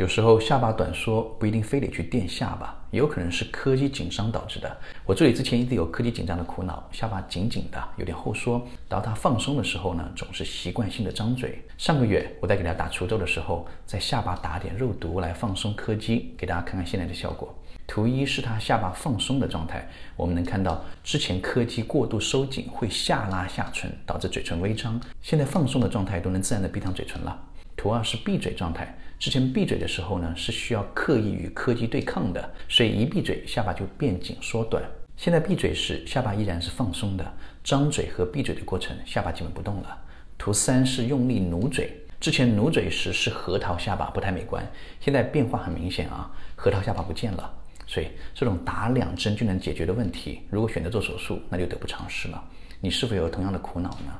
有时候下巴短缩不一定非得去垫下巴，也有可能是柯基紧张导致的。我这里之前一直有柯基紧张的苦恼，下巴紧紧的，有点后缩，然后它放松的时候呢，总是习惯性的张嘴。上个月我在给大家打除皱的时候，在下巴打点肉毒来放松柯基，给大家看看现在的效果。图一是它下巴放松的状态，我们能看到之前柯基过度收紧会下拉下唇，导致嘴唇微张，现在放松的状态都能自然的闭上嘴唇了。图二是闭嘴状态，之前闭嘴的时候呢，是需要刻意与柯基对抗的，所以一闭嘴下巴就变紧缩短。现在闭嘴时下巴依然是放松的，张嘴和闭嘴的过程下巴基本不动了。图三是用力努嘴，之前努嘴时是核桃下巴不太美观，现在变化很明显啊，核桃下巴不见了。所以这种打两针就能解决的问题，如果选择做手术，那就得不偿失了。你是否有同样的苦恼呢？